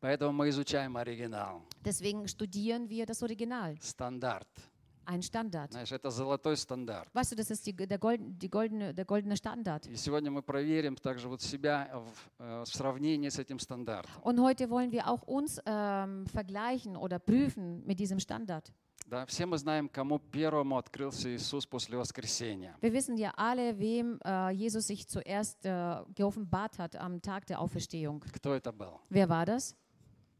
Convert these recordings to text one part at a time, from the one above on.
Поэтому мы изучаем оригинал, Deswegen studieren wir das Original, стандарт. ein Standard. Знаешь, это золотой стандарт. Weißt du, das ist die, der, golden, die goldene, der goldene Standard. И сегодня мы проверим также вот себя в, э, в сравнении с этим стандартом. Und heute wollen wir auch uns ähm, vergleichen oder prüfen mit diesem Standard. Да, все мы знаем, кому первому открылся Иисус после воскресения. Wir wissen ja alle, wem äh, Jesus sich zuerst äh, geoffenbart hat am Tag der Auferstehung. Кто это был? Wer war das?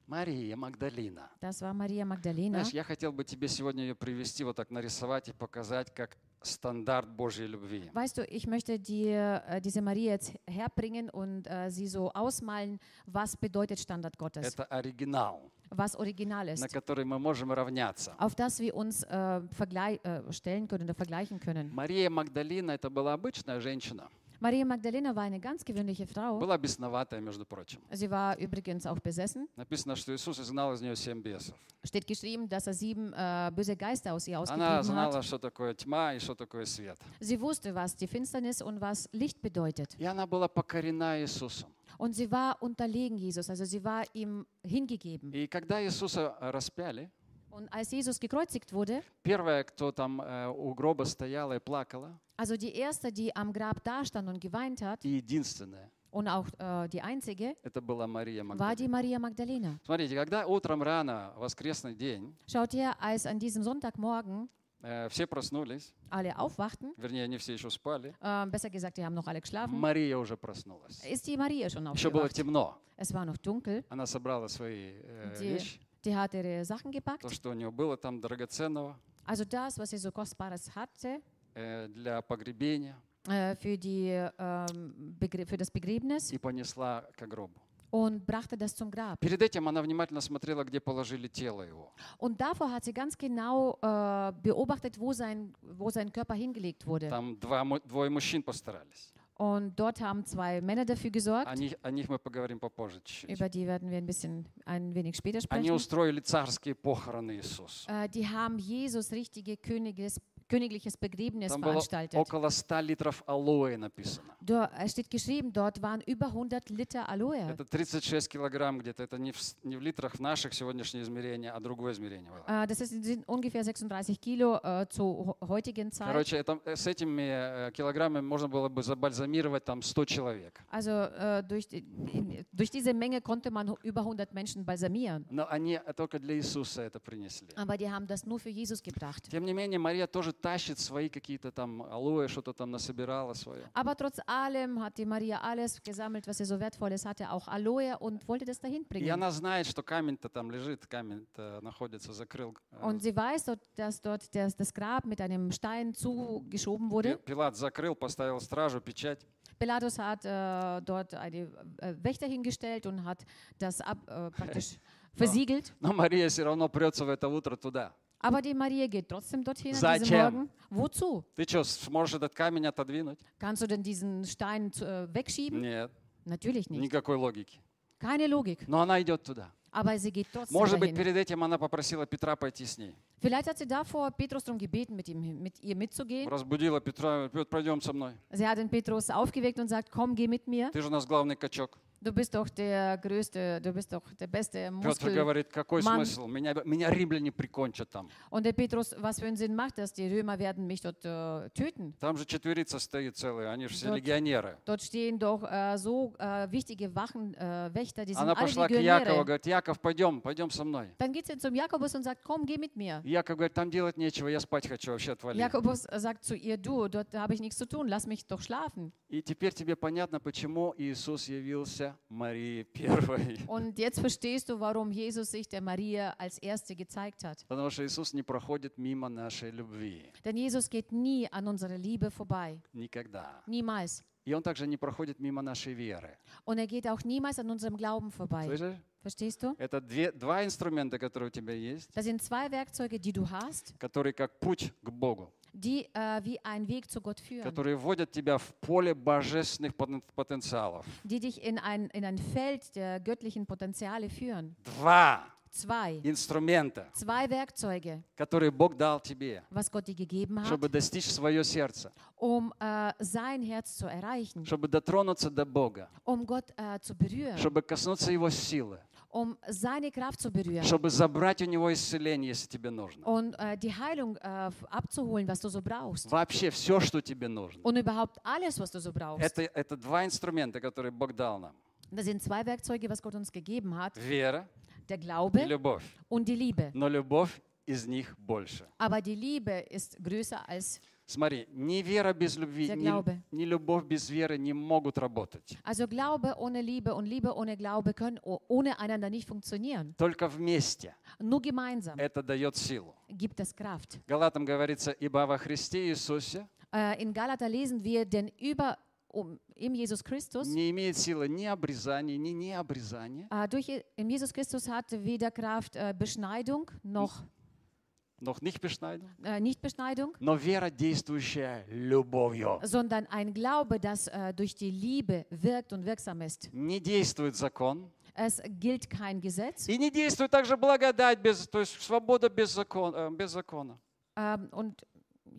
Мария Магдалина. Das war Maria Magdalena. Знаешь, я хотел бы тебе сегодня ее привести, вот так нарисовать и показать, как стандарт Божьей любви. Weißt du, ich möchte dir äh, diese Maria jetzt herbringen und äh, sie so ausmalen, was bedeutet Standard Gottes, Это оригинал, was original на ist, который мы можем равняться. auf das wir uns äh, verglei- äh, stellen können oder vergleichen können. Мария Магдалина это была обычная женщина. Maria Magdalena war eine ganz gewöhnliche Frau. Была бесноватая, между прочим. Sie war übrigens auch besessen. Написано, что Иисус изгнал из нее семь бесов. Steht geschrieben, dass er sieben äh, böse Geister aus ihr Она ausgetrieben знала, hat. что такое тьма и что такое свет. Sie wusste, was die Finsternis und was Licht bedeutet. И она была покорена Иисусом. Und sie war unterlegen Jesus, also sie war ihm hingegeben. И когда Иисуса распяли, Und als Jesus gekreuzigt wurde, первая, кто там э, у гроба стояла и плакала, also die erste, die am Grab dastand und geweint hat, и единственная, und auch äh, die einzige, это была Мария war Магдалина. die Maria Magdalena. Смотрите, когда утром рано, воскресный день, Schaut her, als an diesem Sonntagmorgen э, все проснулись, alle aufwachten, вернее, они все еще спали, äh, besser gesagt, die haben noch alle geschlafen, Мария уже проснулась. ist die Maria schon Еще было aufgewacht. темно. Es war noch dunkel. Она собрала свои э, Die, вещи, die hat ihre Sachen gepackt. то, что у нее было там драгоценного Also das, was sie so Kostbares hatte, э, для погребения, äh, für, die, ähm, für das Begräbnis и понесла к гробу. und brachte das zum Grab. Перед этим она внимательно смотрела, где положили тело его. Und davor hat sie ganz genau äh, beobachtet, wo sein, wo sein Körper hingelegt wurde. Там два, двое мужчин постарались. Und dort haben zwei Männer dafür gesorgt. О них, о них мы поговорим попозже чуть-чуть. Über die werden wir ein bisschen ein wenig später Они sprechen. устроили царские похороны Иисуса. Äh, die haben Jesus richtige Königes, königliches Begräbnis Там было veranstaltet. около 100 литров алоэ написано. Da es steht geschrieben, dort waren über 100 Liter Aloe. Это 36 килограмм где-то. Это не в, не в литрах наших сегодняшнее измерение, а другое измерение было. Äh, das sind ungefähr 36 Kilo äh, zur ho- heutigen Zeit. Короче, это, э, с этими э, килограммами можно было бы забальзамировать там 100 человек. Also äh, durch, in- durch diese Menge konnte man über 100 Menschen balsamieren. Но они только для Иисуса это принесли. Aber die haben das nur für Jesus gebracht. Тем не менее, Мария тоже тащит свои какие-то там алоэ, что-то там насобирала свое. Aber trotz allem hat die Maria alles gesammelt, was sie so wertvolles hatte, auch Aloe und wollte das dahin И bringen. она знает, что камень-то там лежит, камень-то находится, закрыл. э, Und sie weiß, dass dort das, das Grab mit einem Stein zugeschoben wurde. Пилат закрыл, поставил стражу, печать. Pilatus hat äh, dort eine äh, Wächter hingestellt und hat das ab, äh, praktisch versiegelt. Но Мария все равно прется в это утро туда. Aber die Maria geht trotzdem dorthin an diesem Зачем? Morgen. Wozu? Ты что, сможешь этот камень отодвинуть? Kannst du denn diesen Stein äh, wegschieben? Нет, Natürlich nicht. никакой логики. Keine Logik. Но она идет туда. Aber sie geht trotzdem Может быть, dahin. перед этим она попросила Петра пойти с ней. Vielleicht hat sie davor Petrus darum gebeten, mit, ihm, mit ihr mitzugehen. Разбудила Петра, Петр, пойдем со мной. Sie hat den Petrus aufgeweckt und sagt, komm, geh mit mir. Ты же у нас главный качок. Du bist doch der größte, du bist doch der beste Петр Muskel. говорит, какой Ман- смысл? Меня, меня римляне прикончат там. Und der Petrus, was für einen Sinn macht das? Die Römer werden mich dort äh, töten. Там же четверица стоит целая, они же все Дот- легионеры. Dort stehen doch äh, so äh, wichtige Wachen, äh, Wächter, die sind Она alle пошла к Якову, Legionäre. говорит, Яков, пойдем, пойдем со мной. Dann geht sie zum Jakobus und sagt, komm, geh mit mir. Яков говорит, там делать нечего, я спать хочу, вообще отвали. Jakobus sagt zu ihr, du, dort habe ich nichts zu tun, lass mich doch schlafen. И теперь тебе понятно, почему Иисус явился Марии первой. Und jetzt verstehst du, warum Jesus sich der Maria als Erste gezeigt hat. Потому что Иисус не проходит мимо нашей любви. Denn Jesus geht nie an unserer Liebe vorbei. Никогда. Niemals. И Он также не проходит мимо нашей веры. Und er geht auch niemals an unserem Glauben vorbei. Слышишь? Verstehst du? Это две, два инструмента, которые у тебя есть, Das sind zwei Werkzeuge, die du hast, которые как путь к Богу, die äh, wie ein Weg zu Gott führen, которые вводят тебя в поле божественных потен- потенциалов. die dich in ein, in ein Feld der göttlichen Potenziale führen. Два. zwei, инструмента, zwei Werkzeuge, которые Бог дал тебе, was Gott dir gegeben hat, чтобы достичь свое сердце, um äh, sein Herz zu erreichen, чтобы дотронуться до Бога, um Gott äh, zu berühren, чтобы коснуться Его силы, um seine Kraft zu berühren чтобы забрать у Него исцеление, если тебе нужно. und äh, die Heilung äh, abzuholen, was du so brauchst. Вообще все, что тебе нужно. Und überhaupt alles, was du so brauchst. Это, это два инструмента, которые Бог дал нам. Das sind zwei Werkzeuge, was Gott uns gegeben hat. Вера Der и Glaube любовь. und die Liebe. Но любовь из них больше. Aber die Liebe ist größer als... Смотри, ни вера без любви, ни, ни любовь без веры не могут работать. Also Glaube ohne Liebe und Liebe ohne Glaube können o- ohne einander nicht funktionieren. Только вместе Nur gemeinsam это дает силу. gibt es Kraft. Галатам говорится, ибо во Христе Иисусе Äh, in Galater lesen wir, denn über um, im Jesus Christus, не имеет силы ни обрезания, ни необрезания, äh, durch Jesus Christus hat weder Kraft äh, Beschneidung noch noch nicht beschneiden, äh, Nichtbeschneidung, но вера, действующая любовью. sondern ein Glaube, das äh, durch die Liebe wirkt und wirksam ist. Не действует закон. Es gilt kein Gesetz И не действует также благодать, без, то есть свобода без, закон, э, без закона. ähm, und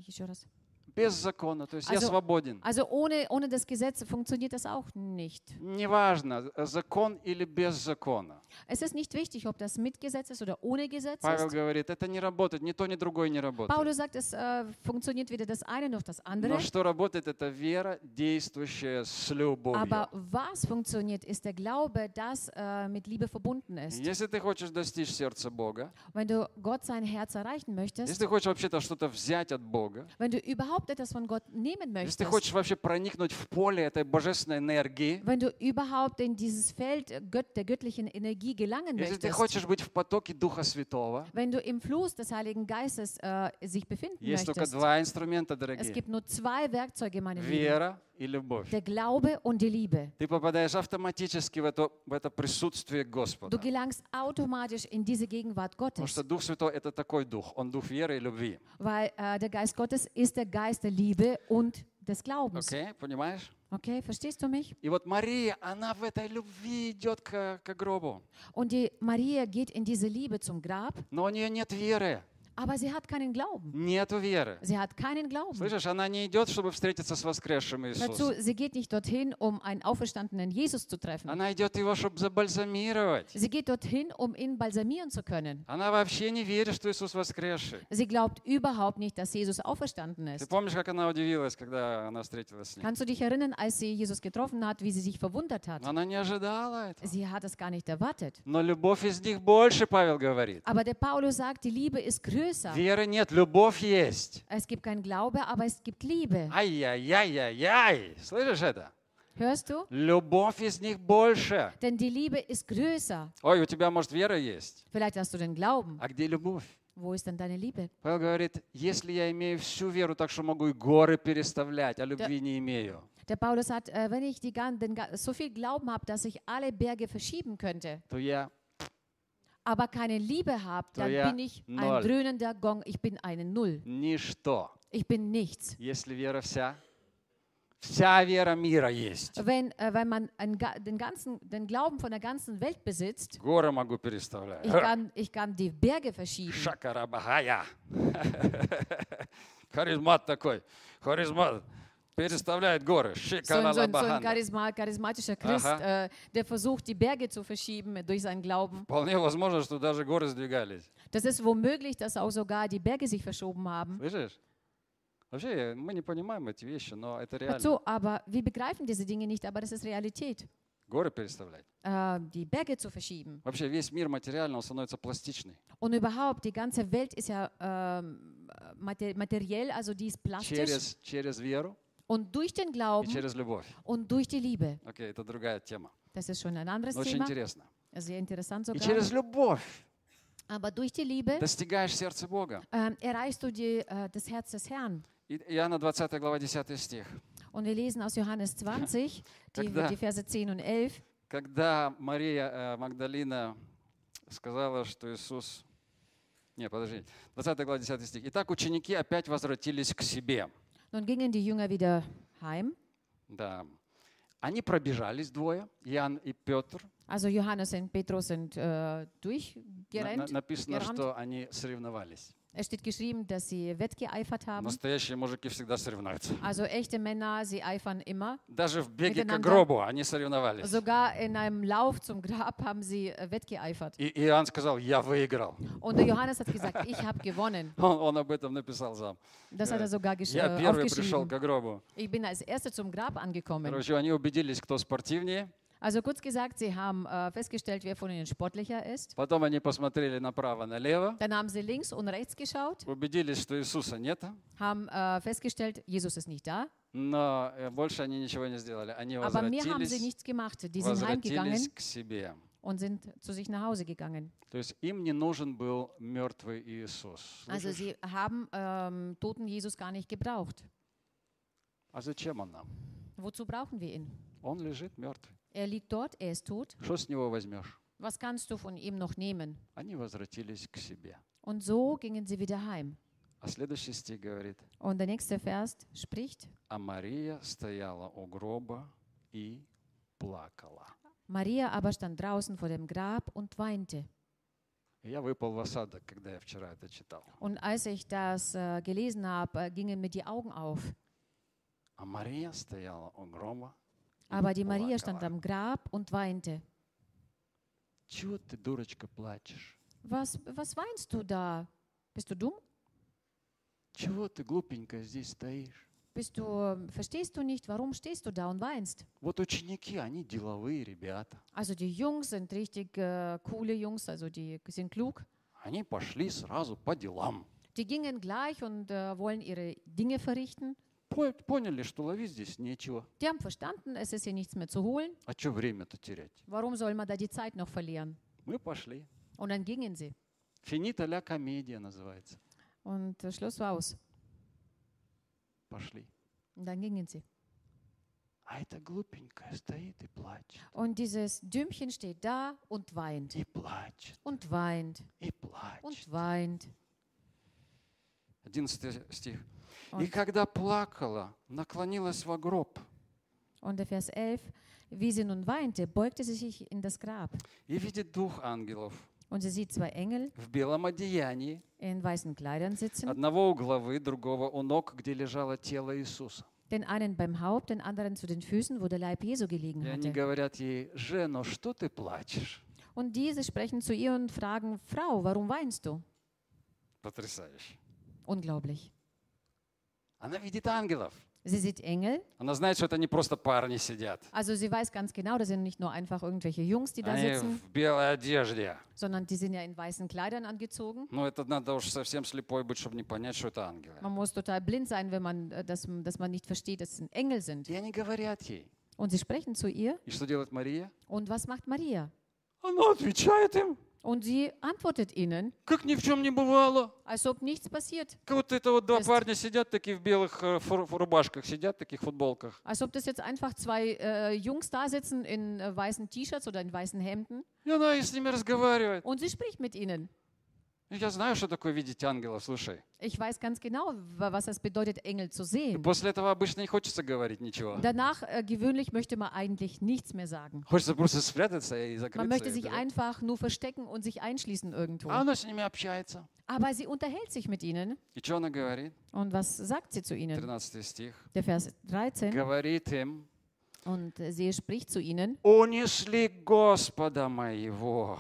еще раз. Без закона, то есть я Also- свободен. Also ohne, ohne das Gesetz funktioniert das auch nicht. Неважно, э, закон или без закона. Es ist nicht wichtig, ob das mit Gesetz ist oder ohne Gesetz Павел ist. говорит, это не работает, ни то, ни другое не работает. Paulus sagt, es äh, funktioniert weder das eine noch das andere. Но что работает, это вера, действующая с любовью. Aber was funktioniert, ist der Glaube, das äh, mit Liebe verbunden ist. Если ты хочешь достичь сердца Бога, Wenn du Gott sein Herz erreichen möchtest, если ты хочешь вообще-то что-то взять от Бога, wenn du überhaupt etwas von Gott nehmen если ты möchtest, хочешь вообще проникнуть в поле этой божественной энергии, wenn du überhaupt in dieses Feld Gött, der göttlichen Energie gelangen если ты möchtest, хочешь быть в потоке Духа Святого, wenn du im Fluss des Heiligen Geistes äh, sich befinden есть только möchtest, два инструмента, es дорогие. gibt nur zwei Werkzeuge, meine Lieben. Вера и любовь. Der Glaube und die Liebe. Ты попадаешь автоматически в это, в это присутствие Du Господа. gelangst automatisch in diese Gegenwart Потому Gottes, что Дух Святой — это такой Дух. Он Дух веры и любви. weil äh, der Geist Gottes ist der Geist der Liebe und des Glaubens. Окей, понимаешь? Okay, verstehst du mich? И вот Мария, она в этой любви идет к, к гробу. Und die Maria geht in diese Liebe zum Grab, Но у нее нет веры. aber sie hat keinen Glauben. Нету веры. Sie hat keinen Glauben. Слышишь, она не идет, чтобы встретиться с воскресшим Dazu, Иисусом. sie geht nicht dorthin, um einen auferstandenen Jesus zu treffen. Она идет его, чтобы забальзамировать. Sie geht dorthin, um ihn balsamieren zu können. Она вообще не верит, что Иисус воскресший. Sie glaubt überhaupt nicht, dass Jesus auferstanden Ты ist. помнишь, как она удивилась, когда она встретилась с ним? Kannst du dich erinnern, als sie Jesus getroffen hat, wie sie sich verwundert hat? Она не ожидала этого. Sie hat es gar nicht erwartet. Но любовь из них больше, Павел говорит. Aber der Paulus sagt, die Liebe ist größer. Веры нет, любовь есть. Es gibt kein Glaube, aber es gibt Liebe. Ай-яй-яй-яй-яй. Слышишь это? Hörst du? Любовь из них больше. Denn die Liebe ist größer. Ой, у тебя, может, вера есть. Vielleicht hast du den Glauben. А где любовь? Wo ist denn deine Liebe? Павел говорит, если я имею всю веру, так что могу и горы переставлять, а любви не имею, Der Paulus sagt, äh, wenn ich die, gan- den, ga- so viel Glauben habe, dass ich alle Berge verschieben könnte, то я aber keine Liebe habe, То dann я bin ich ноль. ein dröhnender Gong. Ich bin eine Null. ничто. Ich bin nichts. Если вера вся, вся вера мира есть. Wenn, äh, wenn man einen, ga- den, ganzen, den Glauben von der ganzen Welt besitzt, Горы могу переставлять. ich kann, ich kann die Berge verschieben. Шакарабахая. Харизмат такой. Харизмат. Переставляет горы. So ein, so ein, so ein Шикарабаханда. charisma, charismatischer Christ, Aha. äh, der versucht, die Berge zu verschieben durch seinen Glauben. Вполне возможно, что даже горы сдвигались. Das ist womöglich, dass auch sogar die Berge sich verschoben haben. Слышишь? Вообще, мы не понимаем эти вещи, но это реально. So, aber wir begreifen diese Dinge nicht, aber das ist Realität. Горы переставлять. Äh, die Berge zu verschieben. Вообще, весь мир материально, он становится пластичный. Und überhaupt, die ganze Welt ist ja ähm, mater materiell, also die ist plastisch. Через, через веру Und durch den и Glauben через любовь. und durch die Liebe. Окей, это другая тема. Das ist schon ein anderes Но очень Thema. интересно. Sehr interessant И sogar. через любовь Aber durch die Liebe достигаешь сердца Бога. ähm, erreichst du die, äh, das Herz des Herrn. И Иоанна 20 глава 10 стих. Und wir lesen aus Johannes 20, die, Когда? die Verse 10 und 11. Когда Мария э, Магдалина сказала, что Иисус... Не, подожди. 20 глава 10 стих. Итак, ученики опять возвратились к себе. Nun gingen die Jünger wieder heim. Да. Они пробежались двое, Иоанн и Петр. Also Johannes und Petrus sind äh, На- на- durchgerannt. написано, gerannt. что они соревновались. Es steht geschrieben, dass sie wettgeeifert haben. Настоящие мужики всегда соревнуются. Also echte Männer, sie eifern immer. Даже в беге к гробу они соревновались. Sogar in einem Lauf zum Grab haben sie äh, wettgeeifert. И Иоанн сказал, я выиграл. Und Johannes hat gesagt, ich habe gewonnen. Он, он об этом написал сам. Das hat er sogar gesch- Я äh, первый пришел к гробу. Ich bin als Erster zum Grab angekommen. Короче, они убедились, кто спортивнее. Also kurz gesagt, sie haben äh, festgestellt, wer von ihnen sportlicher ist. Потом они посмотрели направо-налево. Dann haben sie links und rechts geschaut, Убедились, что Иисуса нет. haben äh, festgestellt, Jesus ist nicht da. Но э, больше они ничего не сделали. Они Aber mehr haben sie возвратились, nichts gemacht. Die sind heimgegangen возвратились к себе. und sind zu sich nach Hause gegangen. То есть им не нужен был мертвый Иисус. Also Слышишь? sie haben ähm, toten Jesus gar nicht gebraucht. А зачем он нам? Wozu brauchen wir ihn? Он лежит мертвый. Er liegt dort, er ist tot. Что с него возьмешь? Was kannst du von ihm noch nehmen? Они возвратились к себе. Und so gingen sie wieder heim. А следующий стих говорит, Und der nächste Vers spricht, а Мария стояла у гроба и плакала. Maria aber stand draußen vor dem Grab und weinte. И Я выпал в осадок, когда я вчера это читал. Und als ich das äh, gelesen habe, äh, gingen mir die Augen auf. А Мария стояла у гроба и Aber die Maria stand плакала. am Grab und weinte. Чего ты, дурочка, плачешь? Was, was weinst du da? Bist du dumm? Чего ты, глупенькая, здесь стоишь? Bist du, ähm, verstehst du nicht, warum stehst du da und weinst? Вот ученики, они деловые ребята. Also die Jungs sind richtig äh, coole Jungs, also die sind klug. Они пошли сразу по делам. Die gingen gleich und äh, wollen ihre Dinge verrichten. По- Поняли, что ловить здесь нечего. Die haben verstanden, es ist hier nichts mehr zu holen. А что время-то терять? Warum soll man da die Zeit noch verlieren? Мы пошли. Und dann gingen sie. Финита ля комедия называется. Und äh, Schluss war aus. Пошли. Und dann gingen sie. А эта глупенькая стоит и плачет. Und dieses Dümmchen steht da und weint. И плачет, Und weint. и плачет. Und weint. 11 стих. И Und, когда плакала, наклонилась во гроб und der Vers 11. Wie sie nun weinte, beugte sie sich in das Grab. и видит двух ангелов Und sie sieht zwei Engel в белом одеянии, in weißen Kleidern sitzen. одного у главы, другого у ног, где лежало тело Иисуса. Den einen beim Haupt, den anderen zu den Füßen, wo der Leib Jesu gelegen И они hatte. говорят ей, Жено, что ты плачешь? Und diese sprechen zu ihr und fragen, Frau, warum weinst du? Потрясающе. Unglaublich. Она видит ангелов. Sie sieht Engel, Она знает, что это не просто парни сидят. also sie weiß ganz genau, das sind nicht nur einfach irgendwelche Jungs, die da Они sitzen, в белой одежде. sondern die sind ja in weißen Kleidern angezogen. Ну, это надо уж совсем слепой быть, чтобы не понять, что это ангелы. Man muss total blind sein, wenn man, äh, dass, dass man nicht versteht, dass es Engel sind. И они говорят ей. Und sie sprechen zu ihr. И что делает Мария? Und was macht Maria? Она отвечает им, Und sie antwortet ihnen, как ни в чем не бывало. als ob nichts passiert. Как вот это вот два Есть. парня сидят такие в белых э, фур- рубашках, сидят в таких футболках. Als ob das jetzt einfach zwei äh, Jungs da sitzen in äh, weißen T-Shirts oder in weißen Hemden. И она и с ними разговаривает. Und sie spricht mit ihnen. И Я знаю, что такое видеть ангелов, слушай. Ich weiß ganz genau, wa- was es bedeutet, Engel zu И sehen. после этого обычно не хочется говорить ничего. Danach, äh, gewöhnlich, möchte man eigentlich nichts mehr sagen. Хочется просто спрятаться и Man закрыться. möchte и sich всё. einfach nur verstecken und sich einschließen irgendwo. А она с ними общается. Aber sie unterhält sich mit ihnen. И что она говорит? Und was sagt sie zu ihnen? 13 стих. Der Vers 13. Говорит им, Und äh, sie spricht zu ihnen. унесли Господа моего.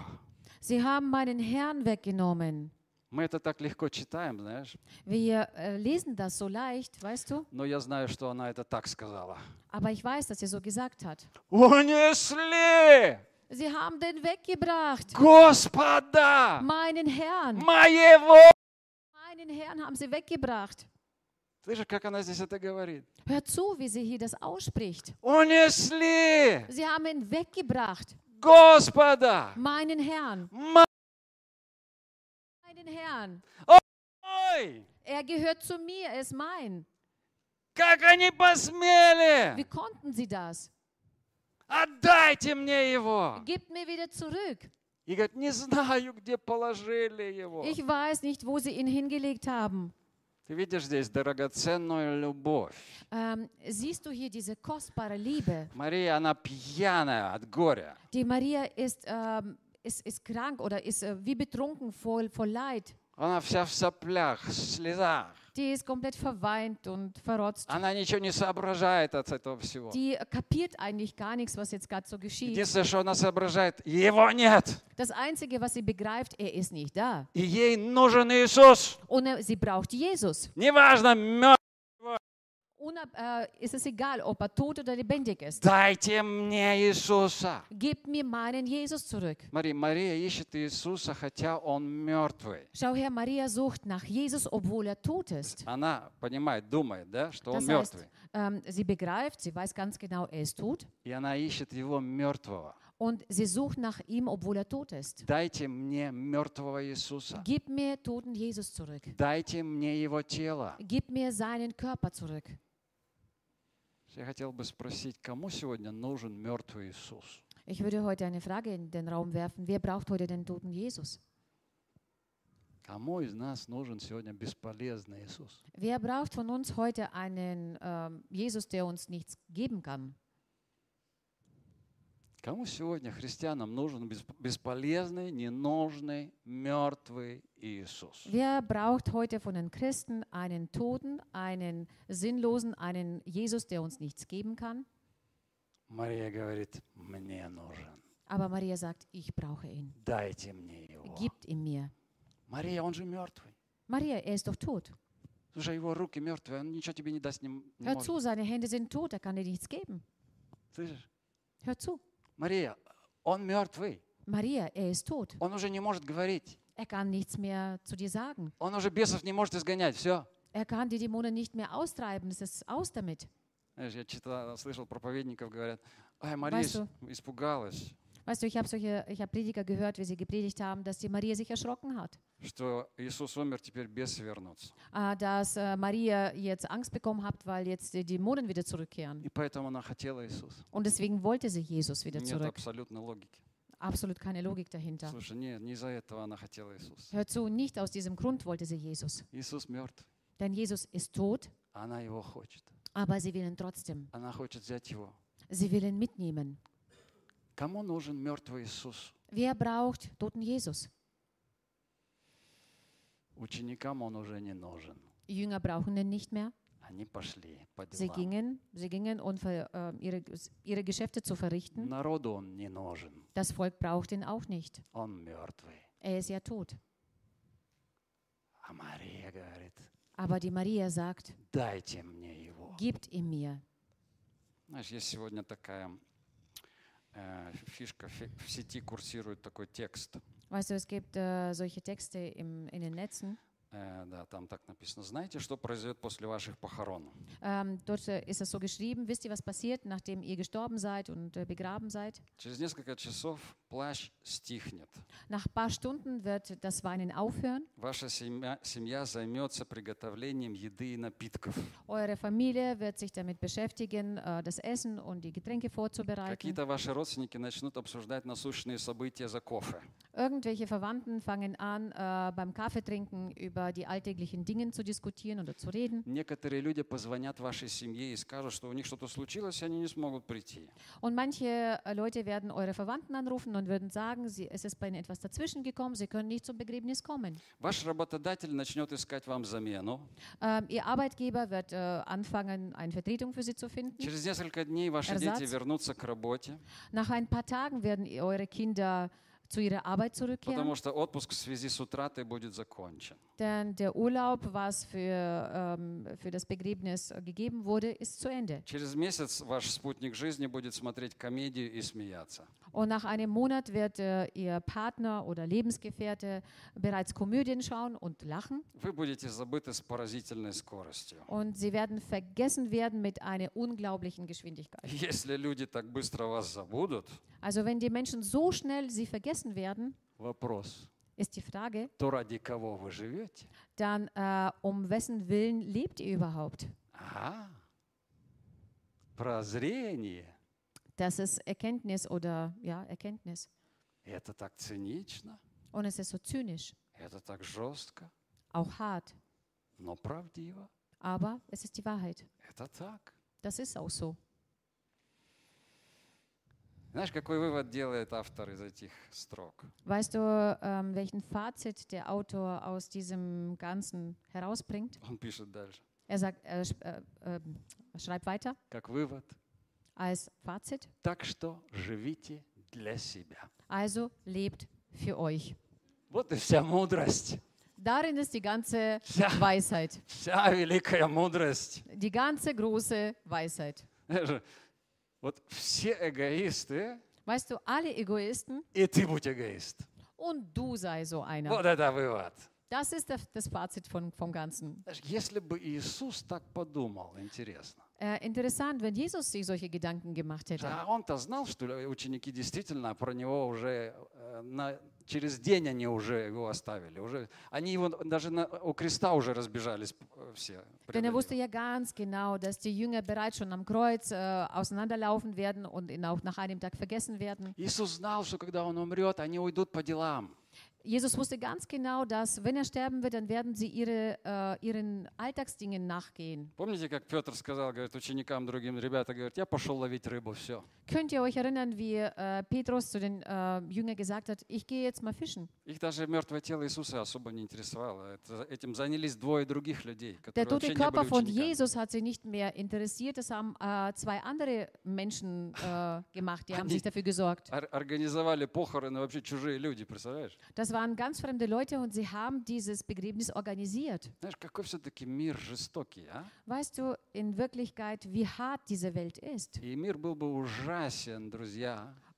Sie haben meinen Herrn weggenommen. Мы это так легко читаем, знаешь. Wir äh, lesen das so leicht, weißt du? Но я знаю, что она это так сказала. Aber ich weiß, dass sie so gesagt hat. Унесли Sie haben den weggebracht. Господа Meinen Herrn. моего. Meinen Herrn haben sie weggebracht. Слышишь, как она здесь это говорит? Hört zu, wie sie hier das ausspricht. Унесли Sie haben ihn weggebracht. Господа Meinen Herrn. мой. Meinen Herrn. Er Er gehört zu mir, er ist mein. Как они посмели? Wie konnten sie das? Отдайте мне его. Gebt mir wieder zurück. И говорит, не знаю, где положили его. Ich weiß nicht, wo sie ihn hingelegt haben. Ты видишь здесь драгоценную любовь. Ähm, siehst du hier diese kostbare Liebe? Мария, она пьяная от горя. Die Maria ist, ähm, ist, ist krank oder ist äh, wie betrunken vor, vor Leid. Она вся в соплях, в слезах. Die ist komplett verweint und verrotzt. Она ничего не соображает от этого всего. Die kapiert eigentlich gar nichts, was jetzt gerade so geschieht. Единственное, что она соображает, его нет. Das Einzige, was sie begreift, er ist nicht da. И ей нужен Иисус. Und er, sie braucht Jesus. Неважно, мертв. Unab, äh, ist es egal, ob er tot oder lebendig ist. Дайте мне Иисуса. Gib mir meinen Jesus zurück. Смотри, Мария ищет Иисуса, хотя он мертвый. Schau her, Maria sucht nach Jesus, obwohl er tot ist. Она понимает, думает, да, что он Das heißt, мертвый. ähm, sie begreift, sie weiß ganz genau, er ist tot. И она ищет его мертвого. Und sie sucht nach ihm, obwohl er tot ist. Дайте мне мертвого Иисуса. Gib mir toten Jesus zurück. Дайте мне его тело. Gib mir seinen Körper zurück. Я хотел бы спросить, кому сегодня нужен мертвый Иисус? Ich würde heute eine Frage in den Raum werfen. Wer braucht heute den toten Jesus? Кому из нас нужен сегодня бесполезный Иисус? Wer braucht von uns heute einen ähm, Jesus, der uns nichts geben kann? Кому сегодня, христианам, нужен бес- бесполезный, ненужный, мертвый Иисус? Wer braucht heute von den Christen einen Toten, einen Sinnlosen, einen Jesus, der uns nichts geben kann? Мария говорит, мне нужен. Aber Maria sagt, ich brauche ihn. Дайте мне его. Gibt ihn mir. Мария, он же мертвый. Maria, er ist doch tot. Слушай, его руки мертвые, он ничего тебе не даст. Не, м- не Hör может. zu, seine Hände sind tot, er kann dir nichts geben. Слышишь? Hör zu. Мария, он мертвый. Maria, er ist tot. Он уже не может говорить. Er kann nichts mehr zu dir sagen. Он уже бесов не может изгонять. Все. Er kann die Dämonen nicht mehr austreiben. Es ist aus damit. Знаешь, я читал, слышал проповедников, говорят, ай, Мария Weißt ис- испугалась, Weißt du, ich habe solche, ich habe Prediger gehört, wie sie gepredigt haben, dass die Maria sich erschrocken hat. что Иисус умер, теперь бесы вернутся. Äh, dass äh, Maria jetzt Angst bekommen hat, weil jetzt die Dämonen wieder zurückkehren. И поэтому она хотела Иисуса. Und deswegen wollte sie Jesus wieder Нет zurück. абсолютной логики. Absolut keine Logik dahinter. Слушай, нет, не из-за этого она хотела Иисуса. Hör zu, nicht aus diesem Grund wollte sie Jesus. Иисус мертв, Denn Jesus ist tot, а она его хочет. aber sie will ihn trotzdem. Она хочет взять его. Sie will ihn mitnehmen. Кому нужен мертвый Иисус? Wer braucht toten Jesus? Ученикам он уже не нужен. Die Jünger brauchen ihn nicht mehr. Они пошли по Sie делам. gingen, sie gingen um ver, äh, ihre, ihre Geschäfte zu verrichten. Народу он не нужен. Das Volk braucht ihn auch nicht. Он мертвый. Er ist ja tot. А Мария говорит, Aber die Maria sagt, дайте мне его. gibt ihn mir. Знаешь, есть сегодня такая э, фишка, фи- в сети курсирует такой текст. Weißt du, es gibt äh, solche Texte im, in den Netzen. Э, да, там так написано. Знаете, что произойдет после ваших похорон? Ähm, dort äh, ist es so geschrieben, wisst ihr, was passiert, nachdem ihr gestorben seid und äh, begraben seid? Через несколько часов плащ стихнет. Nach paar Stunden wird das Weinen aufhören. Ваша семья, семья займется приготовлением еды и напитков. Eure Familie wird sich damit beschäftigen, äh, das Essen und die Getränke vorzubereiten. Какие-то ваши родственники начнут обсуждать насущные события за кофе. Irgendwelche Verwandten fangen an, äh, beim Kaffeetrinken über die alltäglichen Dinge zu diskutieren oder zu reden. Некоторые люди позвонят вашей семье и скажут, что у них что-то случилось, и они не смогут прийти. Und manche äh, Leute werden eure Verwandten anrufen und würden sagen, sie, es ist bei ihnen etwas dazwischen gekommen, sie können nicht zum Begräbnis kommen. Ваш работодатель начнет искать вам замену. Ähm, ihr Arbeitgeber wird äh, anfangen, eine Vertretung für sie zu finden. Через несколько дней ваши Ersatz. дети вернутся к работе, Nach ein paar Tagen werden i- eure Kinder zu ihrer Arbeit zurückkehren, потому что отпуск в связи с утратой будет закончен. denn der Urlaub, was für, ähm, für das Begräbnis äh, gegeben wurde, ist zu Ende. Через месяц ваш спутник жизни будет смотреть комедию и смеяться. Und nach einem Monat wird äh, ihr Partner oder Lebensgefährte bereits Komödien schauen und lachen. Вы будете забыты с поразительной скоростью. Und sie werden vergessen werden mit einer unglaublichen Geschwindigkeit. Если люди так быстро вас забудут, Also wenn die Menschen so schnell sie vergessen werden, вопрос, ist die Frage, то ради кого вы живете? dann äh, um wessen Willen lebt ihr überhaupt? А, прозрение. Das ist Erkenntnis oder ja, Erkenntnis. Это так цинично, Und es ist so zynisch, это так жестко. auch hart. но правдиво. Aber es ist die Wahrheit. Это так. Das ist auch so. Знаешь, какой вывод делает автор из этих строк? Weißt du, ähm, welchen Fazit der Autor aus diesem Ganzen herausbringt? Он пишет дальше. Er sagt, er sch- äh, äh, schreibt weiter Как вывод. als Fazit. Так что живите для себя. Also lebt für euch. Вот и вся мудрость. Darin ist die ganze Вся, Weisheit, вся великая мудрость. die ganze große Weisheit. Вот все эгоисты, Weißt du, alle Egoisten и ты будь эгоист. und du sei so einer. Вот это вывод. Das ist das, Fazit von, vom Ganzen. Если бы Иисус так подумал, интересно. Äh, interessant, wenn Jesus sich solche Gedanken gemacht hätte. А он-то знал, что ученики действительно про него уже э, на, через день они уже его оставили. Уже, они его даже на, у креста уже разбежались э, все. Denn er wusste ja ganz genau, dass die Jünger bereits schon am Kreuz äh, auseinanderlaufen werden und ihn auch nach einem Tag vergessen werden. Иисус знал, что когда он умрет, они уйдут по делам. Jesus wusste ganz genau, dass wenn er sterben wird, dann werden sie ihre, äh, ihren Alltagsdingen nachgehen. Помните, как Петр сказал, говорит, ученикам другим, ребята, говорит, я пошел ловить рыбу, все. Könnt ihr euch erinnern, wie äh, Petrus zu den äh, Jüngern gesagt hat, ich gehe jetzt mal fischen. Их даже мертвое тело Иисуса особо не интересовало. Это- этим занялись двое других людей, Der которые tote вообще не Körper были von учениками. Jesus hat sie nicht mehr interessiert. Das haben äh, zwei andere Menschen äh, gemacht, die haben Они- sich dafür gesorgt. Ор- Организовали похороны вообще чужие люди, представляешь? Das das waren ganz fremde Leute und sie haben dieses Begräbnis organisiert. Weißt du, in Wirklichkeit, wie hart diese Welt ist.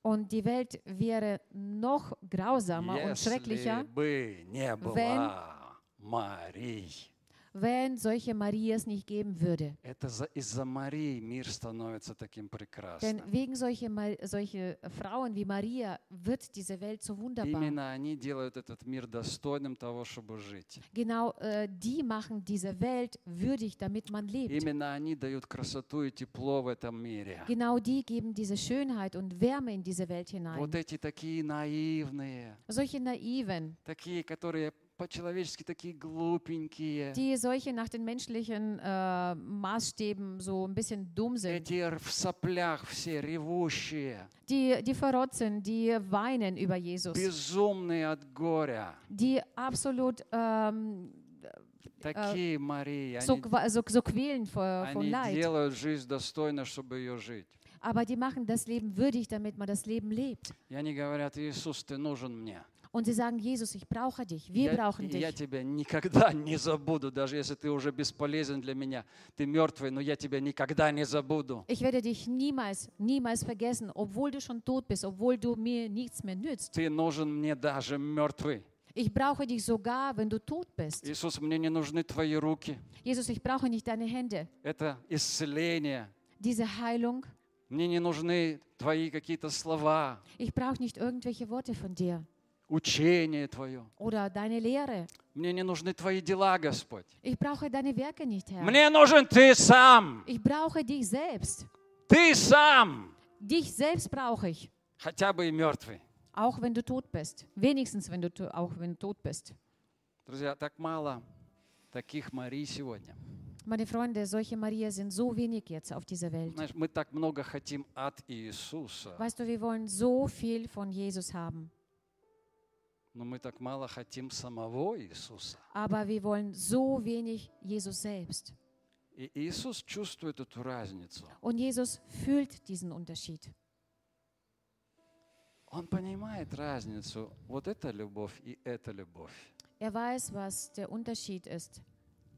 Und die Welt wäre noch grausamer und schrecklicher, wenn Marie wenn solche Marias nicht geben würde. Это за- из-за Марии мир становится таким Denn прекрасным. wegen solcher Ma- solche Frauen wie Maria wird diese Welt so wunderbar. Именно они делают этот мир достойным того, чтобы жить. Genau äh, die machen diese Welt würdig, damit man lebt. Именно они дают красоту и тепло в этом мире. Genau die geben diese Schönheit und Wärme in diese Welt hinein. Вот эти такие наивные, Solche Naiven, такие, которые по-человечески такие глупенькие, die solche nach den menschlichen äh, Maßstäben so ein bisschen dumm sind, эти в соплях все ревущие, die, die verrotzt sind, die weinen über Jesus, безумные от горя. die absolut ähm, Такие Марии, so, они, so, so quälen vor, они Leid. делают жизнь достойно, чтобы ее жить. Aber die machen das Leben würdig, damit man das Leben lebt. И они говорят, Иисус, ты нужен мне. Und sie sagen, Jesus, ich brauche dich, wir Я, brauchen я dich. тебя никогда не забуду, даже если ты уже бесполезен для меня. Ты мертвый, но я тебя никогда не забуду. Ich werde dich niemals, niemals vergessen, obwohl du schon tot bist, obwohl du mir nichts mehr nützt. Ты нужен мне даже мертвый. Ich brauche dich sogar, wenn du tot bist. Иисус, мне не нужны твои руки. Jesus, ich brauche nicht deine Hände. Это исцеление. Diese Heilung, Мне не нужны твои какие-то слова, ich brauche nicht irgendwelche Worte von dir Учение твое. oder deine Lehre. Мне не нужны твои дела, Господь. Ich brauche deine Werke nicht, Herr. Мне нужен ты сам. Ich brauche dich selbst. Ты сам. Dich selbst brauche ich, Хотя бы и мертвый. auch wenn du tot bist. Wenigstens, wenn du, auch wenn du tot bist. Друзья, так мало таких Марий сегодня. Meine Freunde, solche Maria sind so wenig jetzt auf dieser Welt. Знаешь, мы так много хотим от Иисуса, Weißt du, wir wollen so viel von Jesus haben, но мы так мало хотим самого Иисуса. aber wir wollen so wenig Jesus selbst. И Иисус чувствует эту разницу. Und Jesus fühlt diesen Unterschied. Он понимает разницу. Вот это любовь и это любовь. Er weiß, was der Unterschied ist.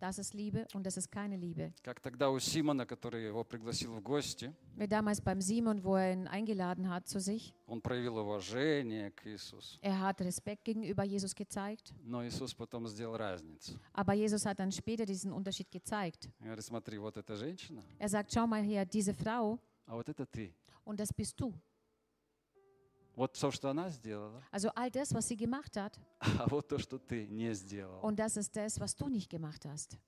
Das ist Liebe und das ist keine Liebe. Как тогда у Симона, который его пригласил в гости, Wie damals beim Simon, wo er ihn eingeladen hat zu sich. он проявил уважение к Иисусу. Er hat Respekt gegenüber Jesus gezeigt, Но Иисус потом сделал разницу. aber Jesus hat dann später diesen Unterschied gezeigt. Он говорит, смотри, вот эта женщина, Er sagt, schau mal her, diese Frau а вот это ты. und das bist du. Вот то, что она сделала, Also all das, was sie gemacht hat а вот то, что ты не сделал. und das ist das, was du nicht gemacht hast.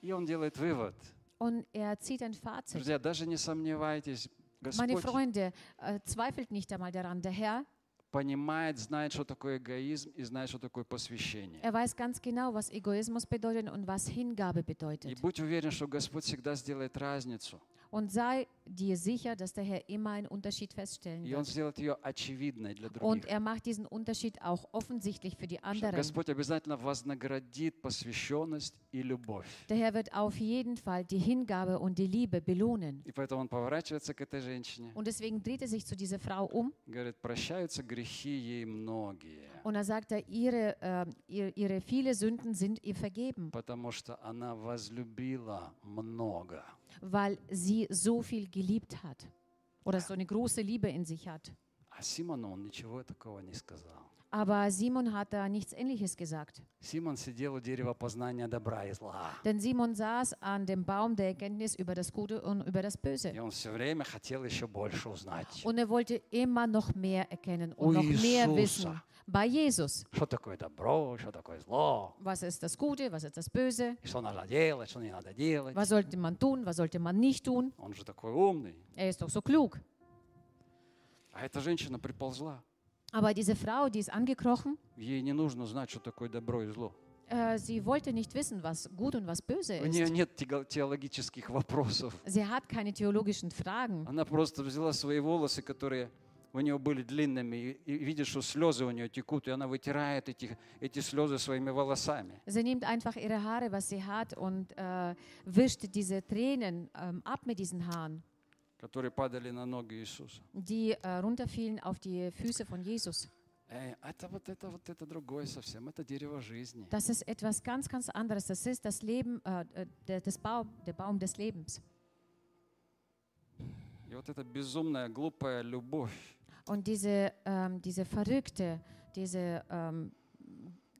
И он делает вывод. Und er zieht ein Fazit. Друзья, даже не сомневайтесь, Meine Господь Freunde, äh, zweifelt nicht einmal daran. Der Herr понимает, знает, что такое эгоизм и знает, что такое посвящение. Er weiß ganz genau, was Egoismus bedeutet und was Hingabe И bedeutet. будь уверен, что Господь всегда сделает разницу. Und sei dir sicher, dass der Herr immer einen Unterschied feststellen И wird. Und er macht diesen Unterschied auch offensichtlich für die Что anderen. Господь обязательно вознаградит посвященность и любовь. Der Herr wird auf jeden Fall die Hingabe und die Liebe belohnen. И поэтому он поворачивается к этой женщине Und deswegen dreht er sich zu dieser Frau um и говорит, прощаются грехи ей многие, und da sagt er, ihre, äh, ihr, ihre viele Sünden sind ihr vergeben, потому что она возлюбила много. weil sie so viel geliebt hat oder so eine große Liebe in sich hat. А Симону он ничего такого не сказал. Aber Simon hat da nichts Ähnliches gesagt. Симон сидел у дерева познания добра и зла. Denn Simon saß an dem Baum der Erkenntnis über das Gute und über das Böse. И он все время хотел еще больше узнать. Und er wollte immer noch mehr erkennen У und noch mehr Иисуса. wissen. Bei Jesus. Что такое добро, что такое зло, Was ist das Gute, was ist das Böse? и что надо делать, что не надо делать. Was sollte man tun, was sollte man nicht tun? Он же такой умный. Er ist doch so klug. А эта женщина приползла. Aber diese Frau, die ist angekrochen, Ей не нужно знать, что такое добро и зло. äh, sie wollte nicht wissen, was gut und was böse У нее ist. нет теологических вопросов. Sie hat keine theologischen Fragen. Она просто взяла свои волосы, которые у нее были длинными, и, и видит, что слезы у нее текут, и она вытирает эти, эти слезы своими волосами. Sie nimmt einfach ihre Haare, was sie hat, und äh, wischt diese Tränen ähm, ab mit diesen Haaren, которые падали на ноги Иисуса. die äh, runterfielen auf die Füße von Jesus. Эй, это вот это вот это другое совсем, это дерево жизни. Das ist etwas ganz, ganz anderes. Das ist das Leben, äh, äh, der, das Baum, der Baum des Lebens. И вот эта безумная, глупая любовь, Und diese, ähm, diese verrückte, diese ähm,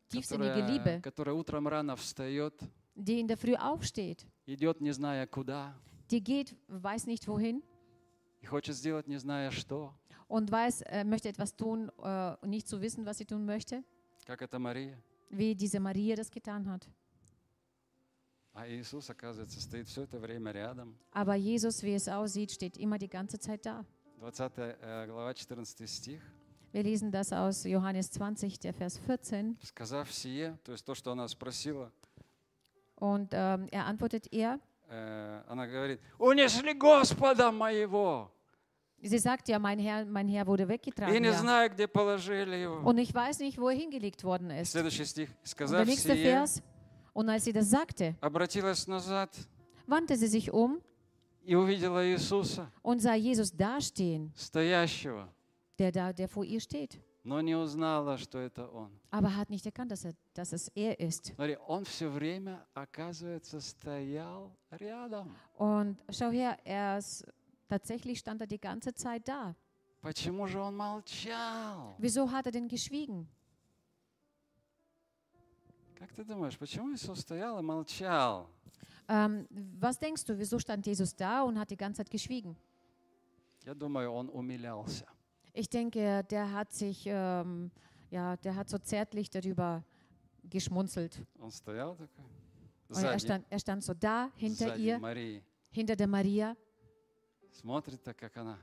tiefsinnige которая, Liebe, которая утром рано встает, die in der Früh aufsteht, идет не зная куда, die geht, weiß nicht wohin и хочет сделать не зная что, und weiß, äh, möchte etwas tun äh, und nicht zu wissen, was sie tun möchte, как это Мария. wie diese Maria das getan hat. А Иисус, оказывается, стоит все это время рядом. Aber Jesus, wie es aussieht, steht immer die ganze Zeit da. 20 э, глава, 14 стих. Wir lesen das aus Johannes 20, der Vers 14. Сказав сие, то есть то, что она спросила, Und ähm, er antwortet ihr, э, Она говорит, унесли Господа моего, sie sagt ja, mein Herr, mein Herr wurde weggetragen. не Ja. знаю, где положили его. Und ich weiß nicht, wo er hingelegt worden ist. Следующий стих. Und der Сказав nächste сие, Vers. Und als sie das sagte, обратилась назад wandte sie sich um и увидела Иисуса, und sah Jesus dastehen, стоящего, der da, der vor ihr steht. Но не узнала, что это он. Aber hat nicht erkannt, dass, er, dass es er ist. Смотри, он все время, оказывается, стоял рядом. Und schau her, er ist, tatsächlich stand er die ganze Zeit da. Почему же он молчал? Wieso hat er denn geschwiegen? Как ты думаешь, почему Иисус стоял и молчал? Ähm, was denkst du, wieso stand Jesus da und hat die ganze Zeit geschwiegen? Я думаю, он умилялся. Ich denke, der hat sich, ähm, ja, der hat so zärtlich darüber geschmunzelt. Он стоял такой, Und er сзади, stand, er stand so da hinter сзади ihr, Марии, hinter der Maria, смотрит так, как она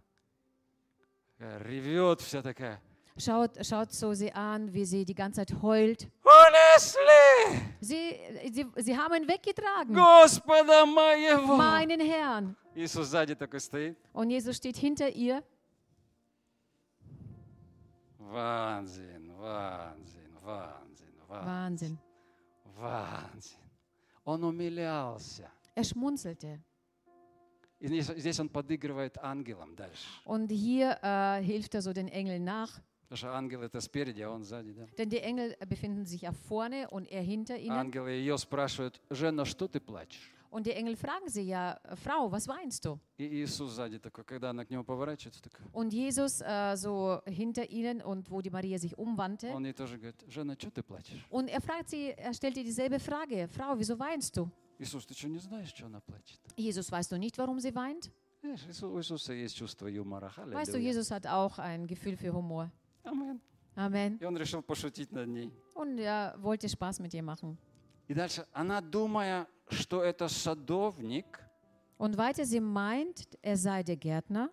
такая ревет вся такая. schaut, schaut so sie an, wie sie die ganze Zeit heult. Унесли Sie, sie, sie haben ihn weggetragen, Господа моего! meinen Herrn. Иисус сзади такой стоит. Und Jesus steht hinter ihr. Ванзин, Ванзин, Ванзин, Ванзин, Wahnsinn. Ванзин. Он умилялся. Er schmunzelte. И здесь, здесь он подыгрывает ангелам дальше. Und hier äh, hilft er so den Engeln nach. Потому что ангел это спереди, а он сзади. Да? Denn die Engel befinden sich ja vorne und er hinter ihnen. Ангелы ее спрашивают, Жена, что ты плачешь? Und die Engel fragen sie ja, Frau, was weinst du? И Иисус сзади такой, когда она к нему поворачивается, такой, Und Jesus äh, so hinter ihnen und wo die Maria sich umwandte. он ей тоже говорит, Жена, что ты плачешь? Und er fragt sie, er stellt ihr dieselbe Frage. Frau, wieso weinst du? Иисус, ты что, не знаешь, что она плачет? Jesus, weißt du nicht, warum sie weint? Знаешь, Иису- у Иисуса есть чувство юмора. Weißt du, Аллилуйя. Jesus hat auch ein Gefühl für Humor. Амен. Amen. И он решил пошутить над ней. Und er wollte Spaß mit ihr machen. И дальше, она думая, что это садовник, Und weiter, sie meint, er sei der Gärtner.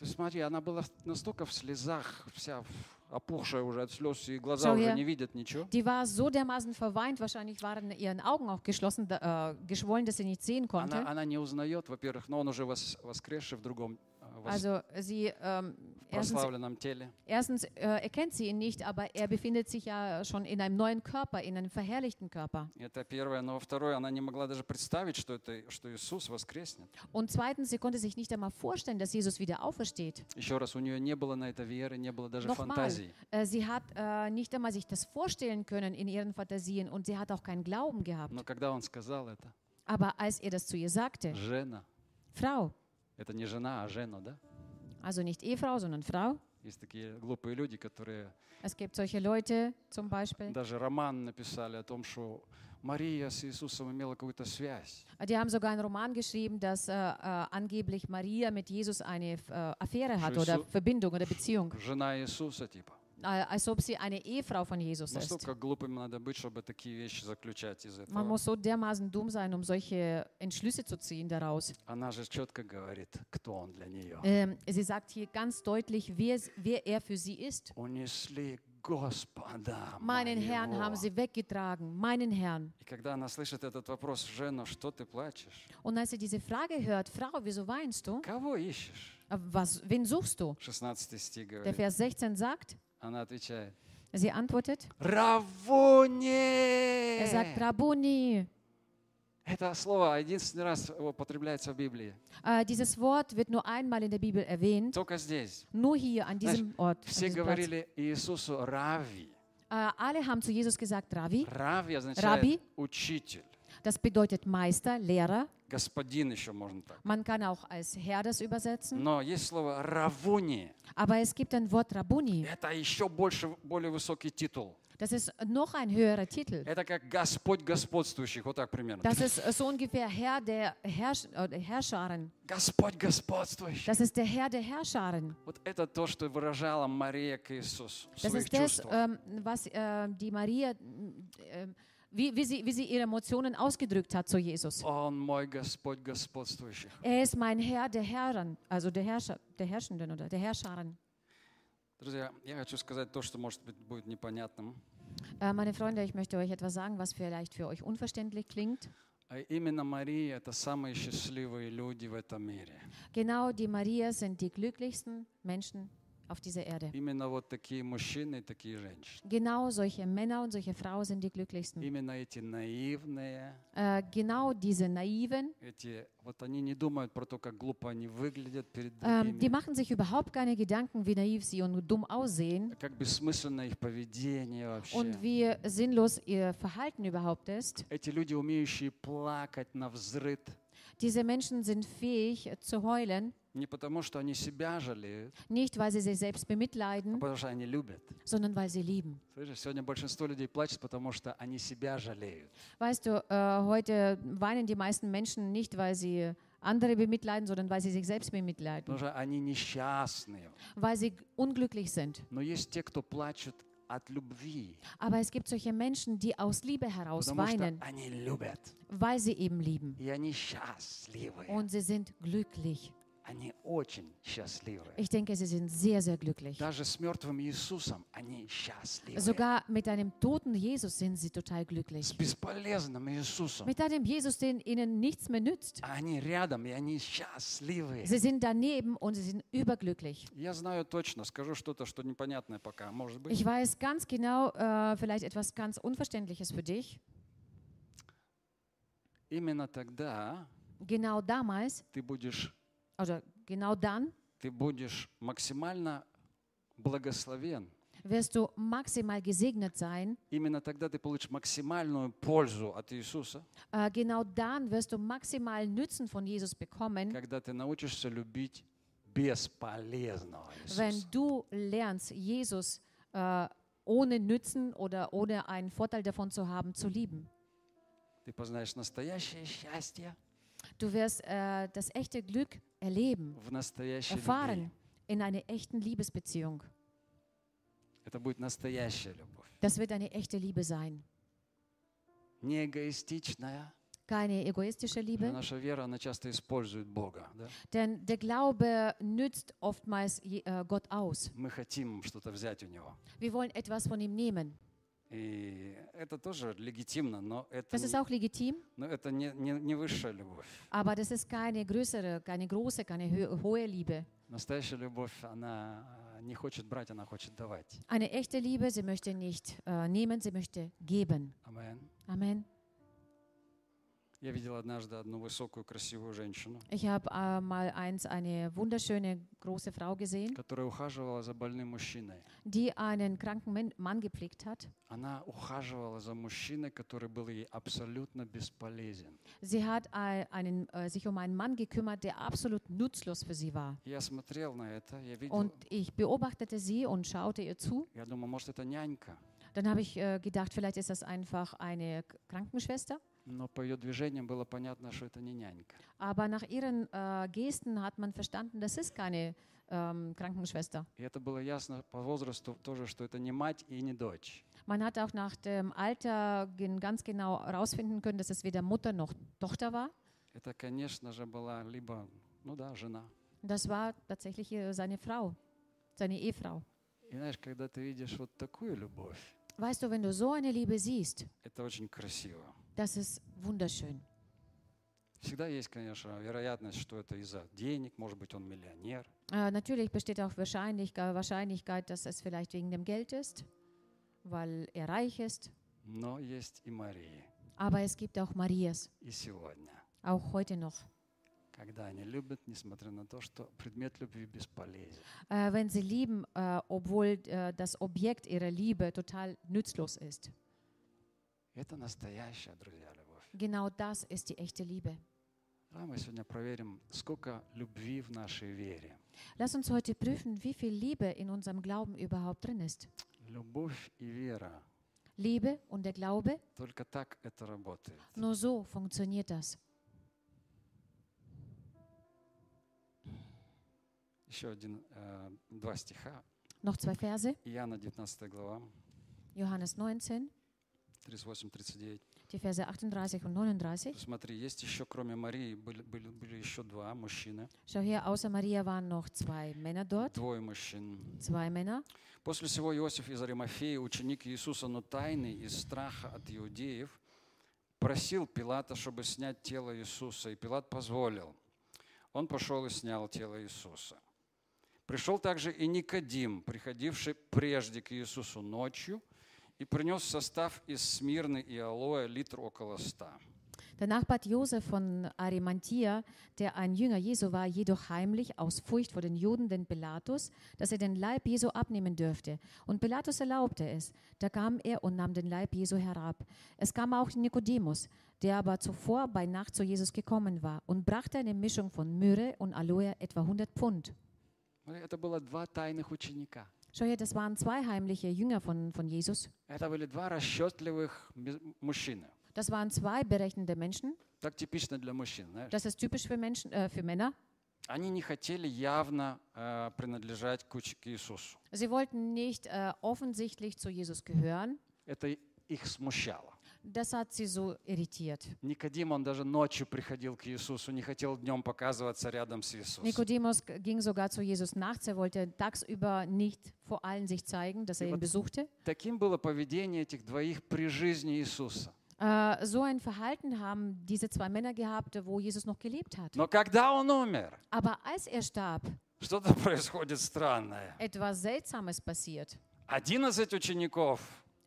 есть смотри, она была настолько в слезах, вся опухшая уже от слез, и глаза Schau уже не видят ничего. Die war so dermaßen verweint, wahrscheinlich waren ihren Augen auch geschlossen, äh, geschwollen, dass sie nicht sehen Она, konnte. она не узнает, во-первых, но он уже вос- воскресший в другом э, вос- Also sie, ähm, erstens, прославленном теле. erstens äh, erkennt sie ihn nicht, aber er befindet sich ja schon in einem neuen Körper, in einem verherrlichten Körper. Это первое. Но второе, она не могла даже представить, что, это, что Иисус воскреснет. Und zweitens, sie konnte sich nicht einmal vorstellen, dass Jesus wieder aufersteht. Еще раз, у нее не было на это веры, не было даже Nochmal, фантазии. äh, sie hat äh, nicht einmal sich das vorstellen können in ihren Fantasien und sie hat auch keinen Glauben gehabt. Но когда он сказал это, Aber als er das zu ihr sagte, Жена, Frau, это не жена, а Жена, да? also nicht Ehefrau, sondern Frau, Есть такие глупые люди, которые es gibt solche Leute zum Beispiel, даже роман написали о том, что Мария с Иисусом имела какую-то связь. die haben sogar einen Roman geschrieben, dass äh, äh, angeblich Maria mit Jesus eine äh, Affäre hat Scheiße. oder Verbindung oder Beziehung, Жена Иисуса, типа. äh, als ob sie eine Ehefrau von Jesus ist. Настолько глупым надо быть, чтобы такие вещи заключать из Man этого. muss so dermaßen dumm sein, um solche Entschlüsse zu ziehen daraus. Она же четко говорит, кто он для нее. Ähm, sie sagt hier ganz deutlich, wer, wer er für sie ist. Унесли Господа Meinen Herrn моего. haben sie weggetragen, meinen Herrn. И когда она слышит этот вопрос, Жена, что ты плачешь? Und als sie diese Frage hört, Frau, wieso weinst du? Кого ищешь? Äh, Was, wen suchst du? 16 стих Der говорит. Vers 16 sagt, Она отвечает, sie antwortet, Равони! er sagt, Rabuni. Это слово единственный раз употребляется в Библии. Äh, dieses Wort wird nur einmal in der Bibel erwähnt, Только здесь. nur hier an diesem Ort. An Все diesem Platz. говорили Иисусу Рави. Äh, alle haben zu Jesus gesagt, Ravi. Рави означает Раби. учитель. Das bedeutet Meister, Lehrer. Господин еще можно так. Man kann auch als Herr das übersetzen. Но есть слово равуни. Aber es gibt ein Wort Rabuni. Это еще больше, более высокий титул. Das ist noch ein höherer Titel. Это как Господь господствующих. Вот так примерно. Das ist äh, so ungefähr Herr der Herrsch äh, Herrscharen. Господь господствующий. Das ist der Herr der Herrscharen. Вот это то, что выражала Мария к Иисусу Das ist das, ähm, was äh, die Maria, äh, wie, wie, sie, wie sie ihre Emotionen ausgedrückt hat zu Jesus. Он мой Господь господствующий. Er ist mein Herr der Herren, also der Herrscher, der Herrschenden oder der Herrscharen. Друзья, я хочу сказать то, что может быть будет непонятным. Äh, meine Freunde, ich möchte euch etwas sagen, was vielleicht für euch unverständlich klingt. А Именно Мария – это самые счастливые люди в этом мире. Genau, die Maria sind die glücklichsten Menschen auf dieser Erde. Именно вот такие мужчины и такие женщины. Genau solche Männer und solche Frauen sind die glücklichsten. Именно эти наивные, Äh, genau diese Naiven, эти, вот они не думают про то, как глупо они выглядят перед ähm, die другими, machen sich überhaupt keine Gedanken, wie naiv sie und dumm aussehen как бессмысленно их поведение вообще. und wie sinnlos ihr Verhalten überhaupt ist. Эти люди, умеющие плакать на взрыд, Diese Menschen sind fähig äh, zu heulen, не потому, что они себя жалеют, nicht weil sie sich selbst а bemitleiden, потому что они любят. sondern weil sie lieben. Слышишь, сегодня большинство людей плачет, потому что они себя жалеют. Weißt du, äh, heute weinen die meisten Menschen nicht, weil sie andere bemitleiden, sondern weil sie sich selbst bemitleiden, Потому что они несчастные. weil sie unglücklich sind. Но есть те, кто плачут от любви, aber es gibt solche Menschen, die aus Liebe heraus weinen, weil sie eben lieben. Und sie sind glücklich. Они очень счастливы. Ich denke, sie sind sehr, sehr glücklich. Даже с мертвым Иисусом они счастливы. Sogar mit einem toten Jesus sind sie total С glücklich. бесполезным Иисусом. Mit einem Jesus, den ihnen nichts mehr nützt. Они рядом, и они счастливы. Sie sind daneben und sie sind überglücklich. Я знаю точно, скажу что-то, что непонятное пока, может быть. Ich weiß ganz genau, äh, vielleicht etwas ganz Unverständliches für dich. Именно тогда Genau damals, ты будешь, oder genau dann, ты будешь максимально благословен. wirst du maximal gesegnet sein. Именно тогда ты получишь максимальную пользу от Иисуса, Äh, genau dann wirst du maximal Nützen von Jesus bekommen, когда ты научишься любить бесполезного wenn Иисуса. du lernst, Jesus äh, ohne Nützen oder ohne einen Vorteil davon zu haben, zu lieben. Ты познаешь настоящее счастье Du wirst äh, das echte Glück erleben, в настоящей любви. erfahren in einer echten Liebesbeziehung. Это будет настоящая любовь. Das wird eine echte Liebe sein. Не эгоистичная, keine egoistische Liebe, Наша вера, она часто использует Бога. да. denn der Glaube nützt oftmals je- äh, Gott aus. Мы хотим что-то взять у Него. Wir wollen etwas von ihm nehmen. И это тоже легитимно, но это, Das ist auch legitim, но это не, не, не высшая любовь. aber das ist keine größere, keine große, keine hohe Liebe. Настоящая любовь, она а, не хочет брать, она хочет давать. Eine echte Liebe, sie möchte nicht äh, nehmen, sie möchte geben. Амен. Amen. Я видел однажды одну высокую, красивую женщину, Ich habe äh, mal eins eine wunderschöne große Frau gesehen, которая ухаживала за больным мужчиной. die einen kranken Men- Mann gepflegt hat. Она ухаживала за мужчиной, который был ей абсолютно бесполезен. Sie hat äh, einen, äh, sich um einen Mann gekümmert, der absolut nutzlos für sie war. Я смотрел на это, я видел, Und ich beobachtete sie und schaute ihr zu. я думаю, может, это нянька. Dann habe ich äh, gedacht, vielleicht ist das einfach eine K- Krankenschwester. Но по ее движениям было понятно, что это не нянька. Aber nach ihren äh, Gesten hat man verstanden, das ist keine ähm, Krankenschwester. И это было ясно по возрасту тоже, что это не мать и не дочь. Man hat auch nach dem Alter ganz genau herausfinden können, dass es weder Mutter noch Tochter war. Это, конечно же, была либо, ну да, жена. Das war tatsächlich äh, seine Frau, seine Ehefrau. И знаешь, когда ты видишь вот такую любовь, Weißt du, wenn du so eine Liebe siehst, это очень красиво. das ist wunderschön. Всегда есть, конечно, вероятность, что это из-за денег, может быть, он миллионер. Äh, natürlich besteht auch Wahrscheinlichkeit, Wahrscheinlichkeit, dass es vielleicht wegen dem Geld ist, weil er reich ist. Но есть и Марии, Aber es gibt auch Marias, и сегодня, auch heute noch. когда они любят, несмотря на то, что предмет любви бесполезен. Äh, wenn sie lieben, äh, obwohl äh, das Objekt ihrer Liebe total nützlos ist. Это настоящая, друзья, любовь. Genau das ist die echte Liebe. Давай мы сегодня проверим, сколько любви в нашей вере. Lass uns heute prüfen, wie viel Liebe in unserem Glauben überhaupt drin ist. Любовь и вера. Liebe und der Glaube, Только так это работает. nur so funktioniert das. Еще один, э, два стиха. Noch zwei Verse, Иоанна 19 глава, Johannes 19, 38-39. die Verse 38 und 39. Смотри, есть еще, кроме Марии, были, были, были еще два мужчины. Schau her, außer Maria waren noch zwei Männer dort, Двое мужчин. zwei Männer. После всего Иосиф из Аримафеи, ученик Иисуса, но тайный из страха от иудеев, просил Пилата, чтобы снять тело Иисуса, и Пилат позволил. Он пошел и снял тело Иисуса. Пришел также и Никодим, приходивший прежде к Иисусу ночью, и принес состав из смирны и алоэ литр около ста. Der Nachbar Josef von Arimathea, der ein Jünger Jesu war, jedoch heimlich aus Furcht vor den Juden den Pilatus, dass er den Leib Jesu abnehmen dürfte. Und Pilatus erlaubte es. Da kam er und nahm den Leib Jesu herab. Es kam auch Nikodemus, der aber zuvor bei Nacht zu Jesus gekommen war und brachte eine Mischung von Myrrhe und Aloe, etwa 100 Pfund. Смотри, Это было два тайных ученика. Schau her, das waren zwei heimliche Jünger von, von Jesus. Это были два расчетливых ми- мужчины. Das waren zwei berechnende Menschen. Так типично для мужчин. Знаешь? Das ist typisch für Menschen, äh, für Männer. Они не хотели явно э, принадлежать к, уч- к Иисусу. Sie wollten nicht äh, offensichtlich zu Jesus gehören. Это и- их смущало. Das hat sie so irritiert. Никодим, он даже ночью приходил к Иисусу, не хотел днем показываться рядом с Иисусом. Nikodemus ging sogar zu Jesus nachts. Er wollte tagsüber nicht vor allen sich zeigen, dass er ihn besuchte. Таким было поведение этих двоих при жизни Иисуса. Äh, so ein Verhalten haben diese zwei Männer gehabt, wo Jesus noch gelebt hat. Но когда он умер, Aber als er starb, что-то происходит странное. etwas Seltsames passiert. Одиннадцать учеников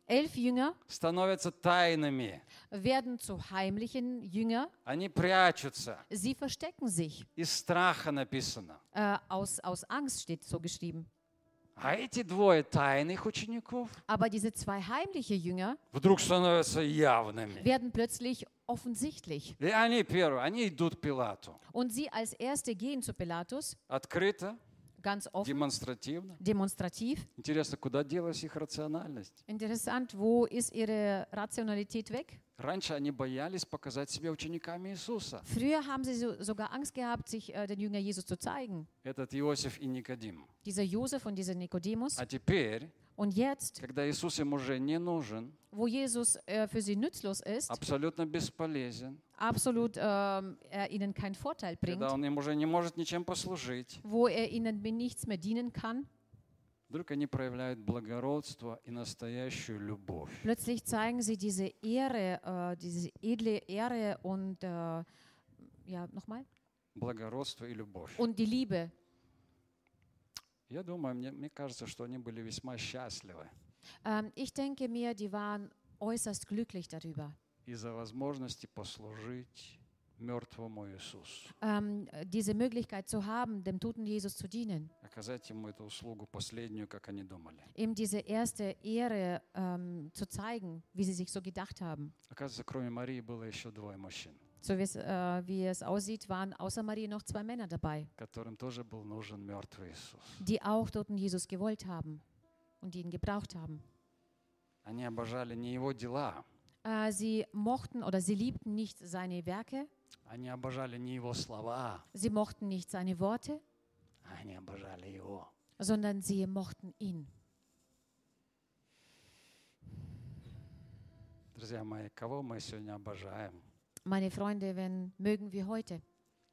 Elf Jünger становятся тайными. werden zu heimlichen Jünger. Они прячутся. Sie verstecken sich. Из страха написано. Äh, aus, aus Angst steht so geschrieben. А эти двое тайных учеников Aber diese zwei heimliche Jünger вдруг становятся явными. werden plötzlich offensichtlich. И они первые, они идут к Пилату. Und sie als Erste gehen zu Pilatus, Открыто, Ganz offen, демонстративно. demonstrativ. Интересно, куда делась их рациональность? Interessant, wo ist ihre Rationalität weg? Раньше они боялись показать себя учениками Иисуса. Früher haben sie so, sogar Angst gehabt, sich äh, den Jünger Jesus zu zeigen. Этот Иосиф и Никодим. Dieser Josef und dieser Nikodemus. А теперь Und jetzt, когда Иисус им уже не нужен, wo Jesus äh, für sie nützlos ist, абсолютно бесполезен, absolut ähm, er ihnen keinen Vorteil bringt, когда Он им уже не может ничем послужить, wo er ihnen nichts mehr dienen kann, вдруг они проявляют благородство и настоящую любовь. plötzlich zeigen sie diese Ehre, äh, diese edle Ehre und äh, ja, nochmal, Благородство и любовь. und die Liebe. Я думаю, мне, мне кажется, что они были весьма счастливы Ähm, ich denke mir, die waren äußerst glücklich darüber, из-за возможности послужить мертвому Иисусу, ähm, diese Möglichkeit zu haben, dem toten Jesus zu dienen. оказать ему эту услугу последнюю, как они думали. Ihm diese erste Ehre ähm, zu zeigen, wie sie sich so gedacht haben. Оказывается, кроме Марии было еще двое мужчин, So wie es, äh, wie es aussieht, waren außer Maria noch zwei Männer dabei, которым тоже был нужен mертвый Иисус. die auch toten Jesus gewollt haben und ihn gebraucht haben. Они обожали не его дела, Äh, sie mochten oder sie liebten nicht seine Werke, они обожали не его слова, sie mochten nicht seine Worte, они обожали его. sondern sie mochten ihn. Друзья мои, кого мы сегодня обожаем? Meine Freunde, wenn mögen wir heute.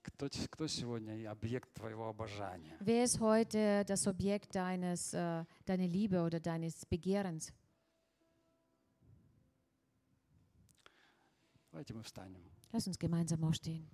Кто, те- кто сегодня и объект твоего обожания? Wer ist heute das Objekt deines, äh, deiner Liebe oder deines Begehrens? Давайте мы встанем. Lass uns gemeinsam aufstehen.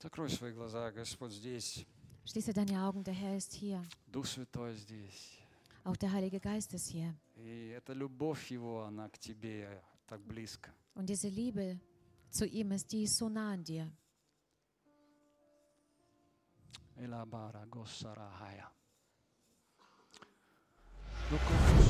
Закрой свои глаза, Господь здесь, Schließe deine Augen, der Herr ist hier. Дух Святой здесь. Auch der Heilige Geist ist hier. И эта любовь Его, она к тебе так близко. Und diese Liebe zu ihm ist, die ist so nah an dir. Элабара Госарахая. Ну,